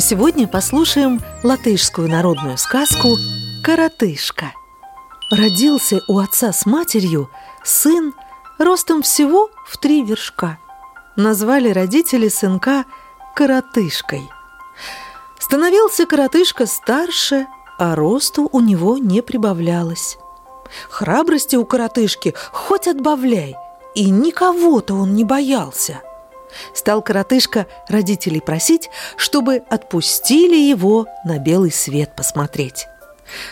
Сегодня послушаем латышскую народную сказку «Коротышка». Родился у отца с матерью сын ростом всего в три вершка – назвали родители сынка коротышкой. Становился коротышка старше, а росту у него не прибавлялось. Храбрости у коротышки хоть отбавляй, и никого-то он не боялся. Стал коротышка родителей просить, чтобы отпустили его на белый свет посмотреть.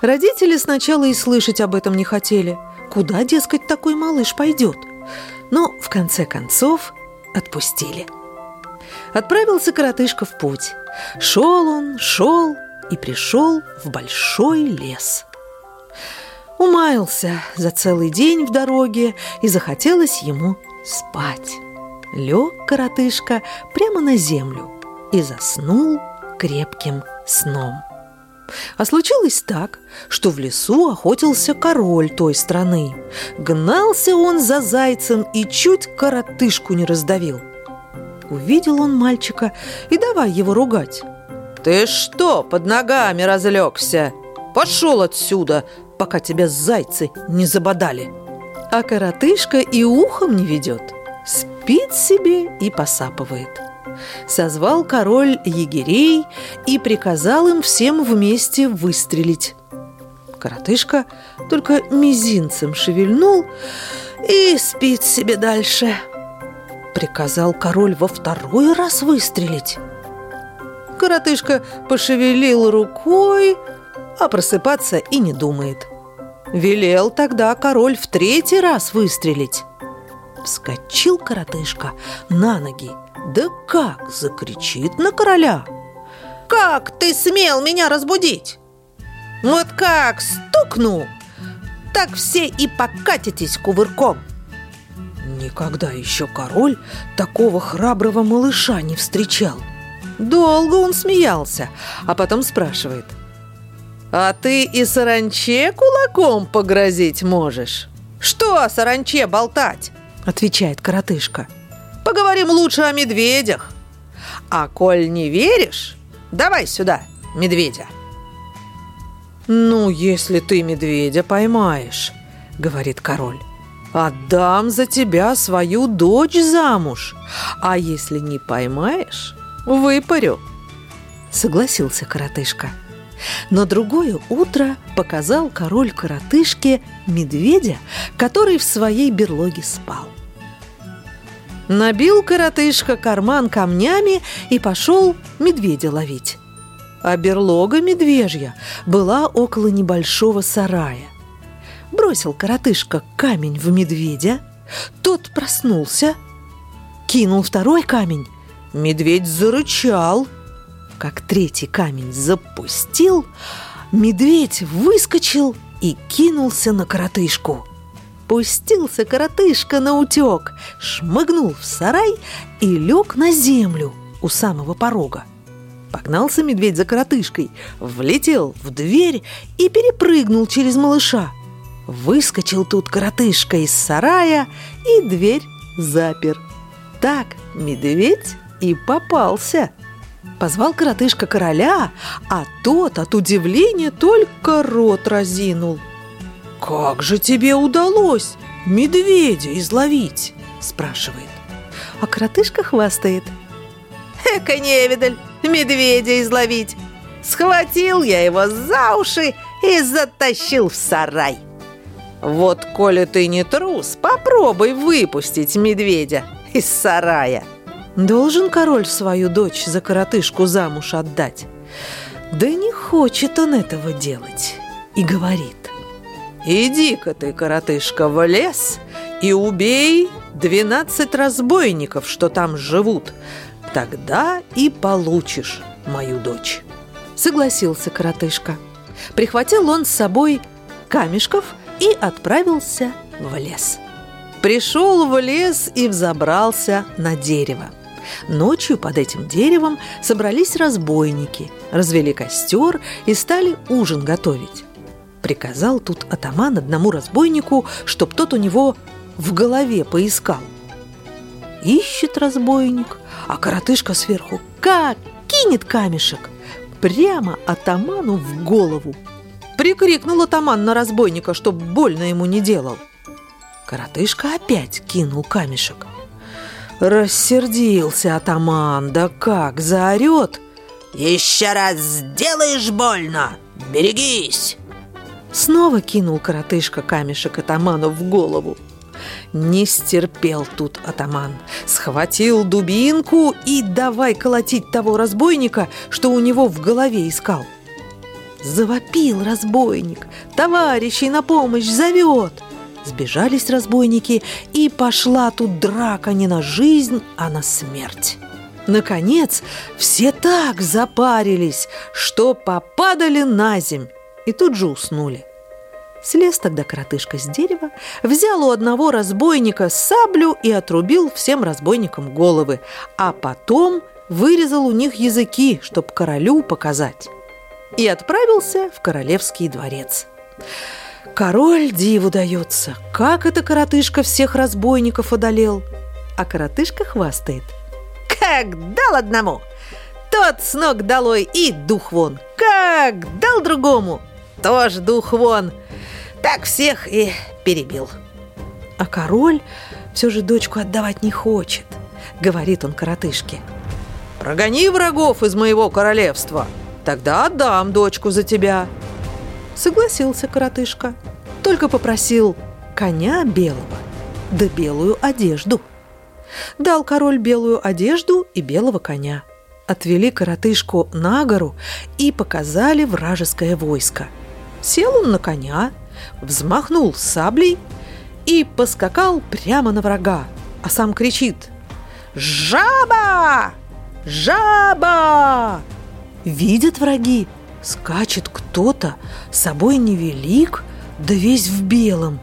Родители сначала и слышать об этом не хотели. Куда, дескать, такой малыш пойдет? Но в конце концов отпустили. Отправился коротышка в путь. Шел он, шел и пришел в большой лес. Умаялся за целый день в дороге и захотелось ему спать. Лег коротышка прямо на землю и заснул крепким сном. А случилось так, что в лесу охотился король той страны. Гнался он за зайцем и чуть коротышку не раздавил. Увидел он мальчика и давай его ругать. «Ты что, под ногами разлегся? Пошел отсюда, пока тебя зайцы не забодали!» А коротышка и ухом не ведет, спит себе и посапывает созвал король егерей и приказал им всем вместе выстрелить. Коротышка только мизинцем шевельнул и спит себе дальше. Приказал король во второй раз выстрелить. Коротышка пошевелил рукой, а просыпаться и не думает. Велел тогда король в третий раз выстрелить. Вскочил коротышка на ноги. Да как закричит на короля. Как ты смел меня разбудить? Вот как стукну, так все и покатитесь кувырком Никогда еще король такого храброго малыша не встречал. Долго он смеялся, а потом спрашивает. А ты и саранче кулаком погрозить можешь? Что о саранче болтать? Отвечает коротышка – Поговорим лучше о медведях. А коль не веришь, давай сюда медведя. «Ну, если ты медведя поймаешь, — говорит король, — отдам за тебя свою дочь замуж, а если не поймаешь, выпарю». Согласился коротышка. Но другое утро показал король коротышке медведя, который в своей берлоге спал. Набил коротышка карман камнями и пошел медведя ловить. А берлога медвежья была около небольшого сарая. Бросил коротышка камень в медведя, тот проснулся, кинул второй камень, медведь зарычал. Как третий камень запустил, медведь выскочил и кинулся на коротышку – Пустился коротышка на утек, шмыгнул в сарай и лег на землю у самого порога. Погнался медведь за коротышкой, влетел в дверь и перепрыгнул через малыша. Выскочил тут коротышка из сарая и дверь запер. Так медведь и попался. Позвал коротышка короля, а тот от удивления только рот разинул – «Как же тебе удалось медведя изловить?» – спрашивает. А коротышка хвастает. «Эка невидаль, медведя изловить! Схватил я его за уши и затащил в сарай!» «Вот, коли ты не трус, попробуй выпустить медведя из сарая!» Должен король свою дочь за коротышку замуж отдать. Да не хочет он этого делать и говорит. Иди-ка ты, коротышка, в лес и убей двенадцать разбойников, что там живут. Тогда и получишь мою дочь. Согласился коротышка. Прихватил он с собой камешков и отправился в лес. Пришел в лес и взобрался на дерево. Ночью под этим деревом собрались разбойники, развели костер и стали ужин готовить. Приказал тут атаман одному разбойнику, чтоб тот у него в голове поискал. Ищет разбойник, а коротышка сверху как кинет камешек прямо атаману в голову. Прикрикнул атаман на разбойника, чтоб больно ему не делал. Коротышка опять кинул камешек. Рассердился атаман, да как, заорет. «Еще раз сделаешь больно, берегись!» Снова кинул коротышка камешек атаману в голову. Не стерпел тут атаман. Схватил дубинку и давай колотить того разбойника, что у него в голове искал. Завопил разбойник, товарищей на помощь зовет. Сбежались разбойники, и пошла тут драка не на жизнь, а на смерть. Наконец, все так запарились, что попадали на земь и тут же уснули. Слез тогда коротышка с дерева, взял у одного разбойника саблю и отрубил всем разбойникам головы, а потом вырезал у них языки, чтоб королю показать. И отправился в королевский дворец. Король диву дается, как это коротышка всех разбойников одолел. А коротышка хвастает. Как дал одному, тот с ног долой и дух вон. Как дал другому, тоже дух вон. Так всех и перебил. А король все же дочку отдавать не хочет, говорит он коротышке. Прогони врагов из моего королевства, тогда отдам дочку за тебя. Согласился коротышка, только попросил коня белого, да белую одежду. Дал король белую одежду и белого коня. Отвели коротышку на гору и показали вражеское войско. Сел он на коня, взмахнул саблей и поскакал прямо на врага, а сам кричит «Жаба! Жаба!» Видят враги, скачет кто-то, собой невелик, да весь в белом.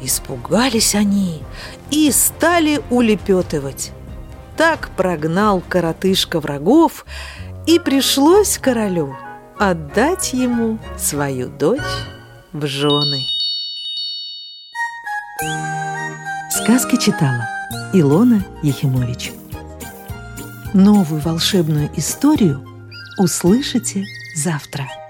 Испугались они и стали улепетывать. Так прогнал коротышка врагов, и пришлось королю отдать ему свою дочь в жены. Сказки читала Илона Ехимович. Новую волшебную историю услышите завтра.